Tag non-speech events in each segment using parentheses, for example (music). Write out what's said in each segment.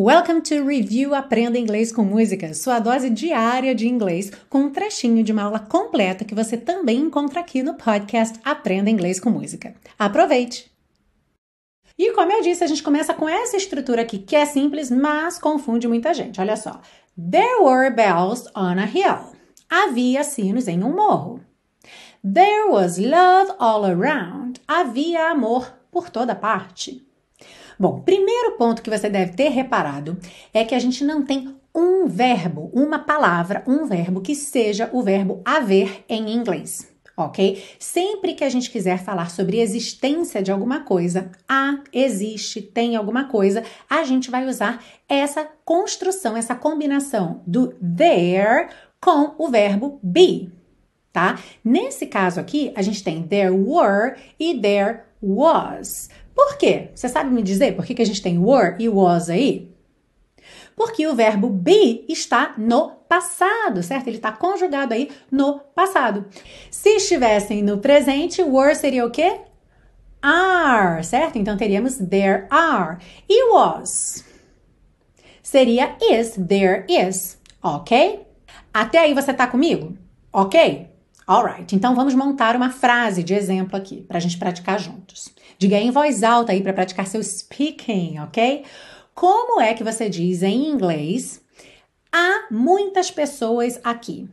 Welcome to Review Aprenda Inglês com Música, sua dose diária de inglês, com um trechinho de uma aula completa que você também encontra aqui no podcast Aprenda Inglês com Música. Aproveite! E como eu disse, a gente começa com essa estrutura aqui, que é simples, mas confunde muita gente. Olha só. There were bells on a hill. Havia sinos em um morro. There was love all around. Havia amor por toda parte. Bom, primeiro ponto que você deve ter reparado é que a gente não tem um verbo, uma palavra, um verbo que seja o verbo haver em inglês. Ok? Sempre que a gente quiser falar sobre existência de alguma coisa, há, existe, tem alguma coisa, a gente vai usar essa construção, essa combinação do there com o verbo be, tá? Nesse caso aqui, a gente tem there were e there was. Por quê? Você sabe me dizer por que, a gente tem were e was aí? Porque o verbo be está no passado, certo? Ele está conjugado aí no passado. Se estivessem no presente, were seria o quê? Are, certo? Então teríamos there are. E was? Seria is, there is, ok? Até aí você tá comigo? Ok? Alright, então vamos montar uma frase de exemplo aqui para a gente praticar juntos. Diga em voz alta aí para praticar seu speaking, ok? Como é que você diz em inglês? Há muitas pessoas aqui.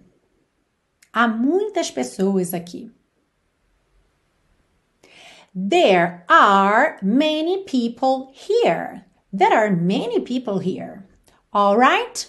Há muitas pessoas aqui. There are many people here. There are many people here. Alright?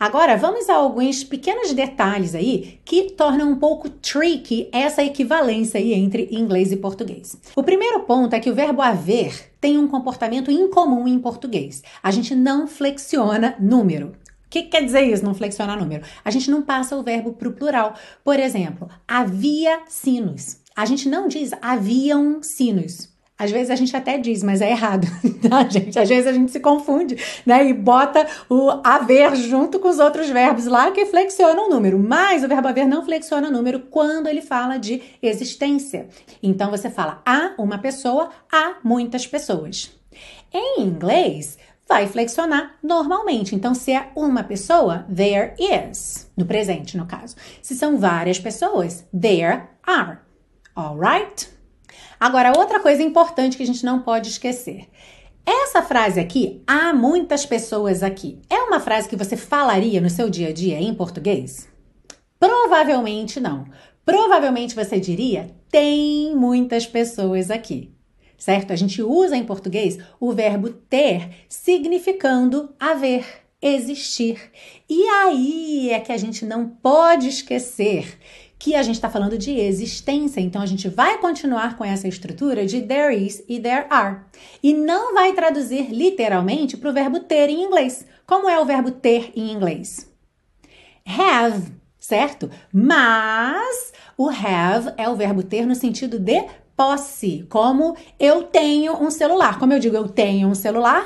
Agora, vamos a alguns pequenos detalhes aí que tornam um pouco tricky essa equivalência aí entre inglês e português. O primeiro ponto é que o verbo haver tem um comportamento incomum em português. A gente não flexiona número. O que quer dizer isso, não flexionar número? A gente não passa o verbo para o plural. Por exemplo, havia sinos. A gente não diz haviam sinos. Às vezes a gente até diz, mas é errado, (laughs) tá, gente? Às vezes a gente se confunde, né? E bota o haver junto com os outros verbos lá que flexionam o número. Mas o verbo haver não flexiona o número quando ele fala de existência. Então você fala há uma pessoa, há muitas pessoas. Em inglês, vai flexionar normalmente. Então, se é uma pessoa, there is. No presente, no caso. Se são várias pessoas, there are. Alright? Agora, outra coisa importante que a gente não pode esquecer. Essa frase aqui, há muitas pessoas aqui, é uma frase que você falaria no seu dia a dia em português? Provavelmente não. Provavelmente você diria: tem muitas pessoas aqui. Certo? A gente usa em português o verbo ter significando haver, existir. E aí é que a gente não pode esquecer que a gente está falando de existência. Então a gente vai continuar com essa estrutura de there is e there are. E não vai traduzir literalmente para o verbo ter em inglês. Como é o verbo ter em inglês? Have, certo? Mas o have é o verbo ter no sentido de posse, como eu tenho um celular. Como eu digo, eu tenho um celular?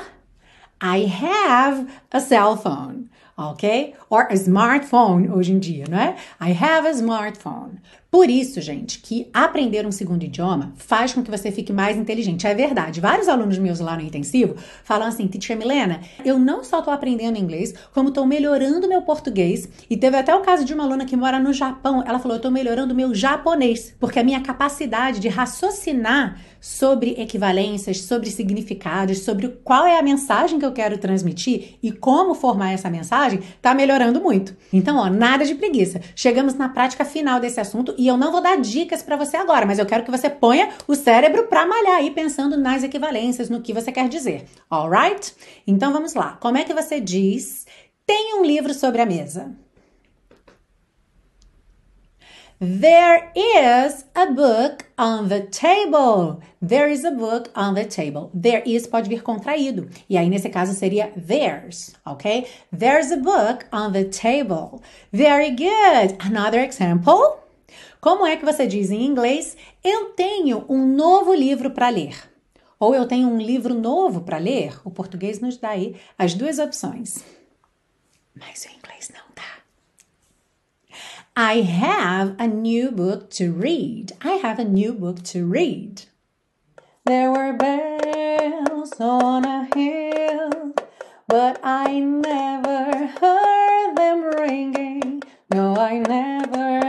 I have a cell phone ok? Or a smartphone hoje em dia, não é? I have a smartphone. Por isso, gente, que aprender um segundo idioma faz com que você fique mais inteligente. É verdade. Vários alunos meus lá no intensivo falam assim: Teacher Milena, eu não só estou aprendendo inglês, como estou melhorando meu português. E teve até o caso de uma aluna que mora no Japão. Ela falou: eu estou melhorando meu japonês, porque a minha capacidade de raciocinar sobre equivalências, sobre significados, sobre qual é a mensagem que eu quero transmitir e como formar essa mensagem está melhorando muito. Então, ó, nada de preguiça. Chegamos na prática final desse assunto e eu não vou dar dicas para você agora, mas eu quero que você ponha o cérebro para malhar aí pensando nas equivalências, no que você quer dizer. Alright? Então vamos lá. Como é que você diz? Tem um livro sobre a mesa. There is a book on the table. There is a book on the table. There is pode vir contraído. E aí, nesse caso, seria there's, ok? There's a book on the table. Very good. Another example. Como é que você diz em inglês? Eu tenho um novo livro para ler. Ou eu tenho um livro novo para ler. O português nos dá aí as duas opções. Mas o inglês não dá. I have a new book to read. I have a new book to read. There were bells on a hill but I never heard them ringing. No, I never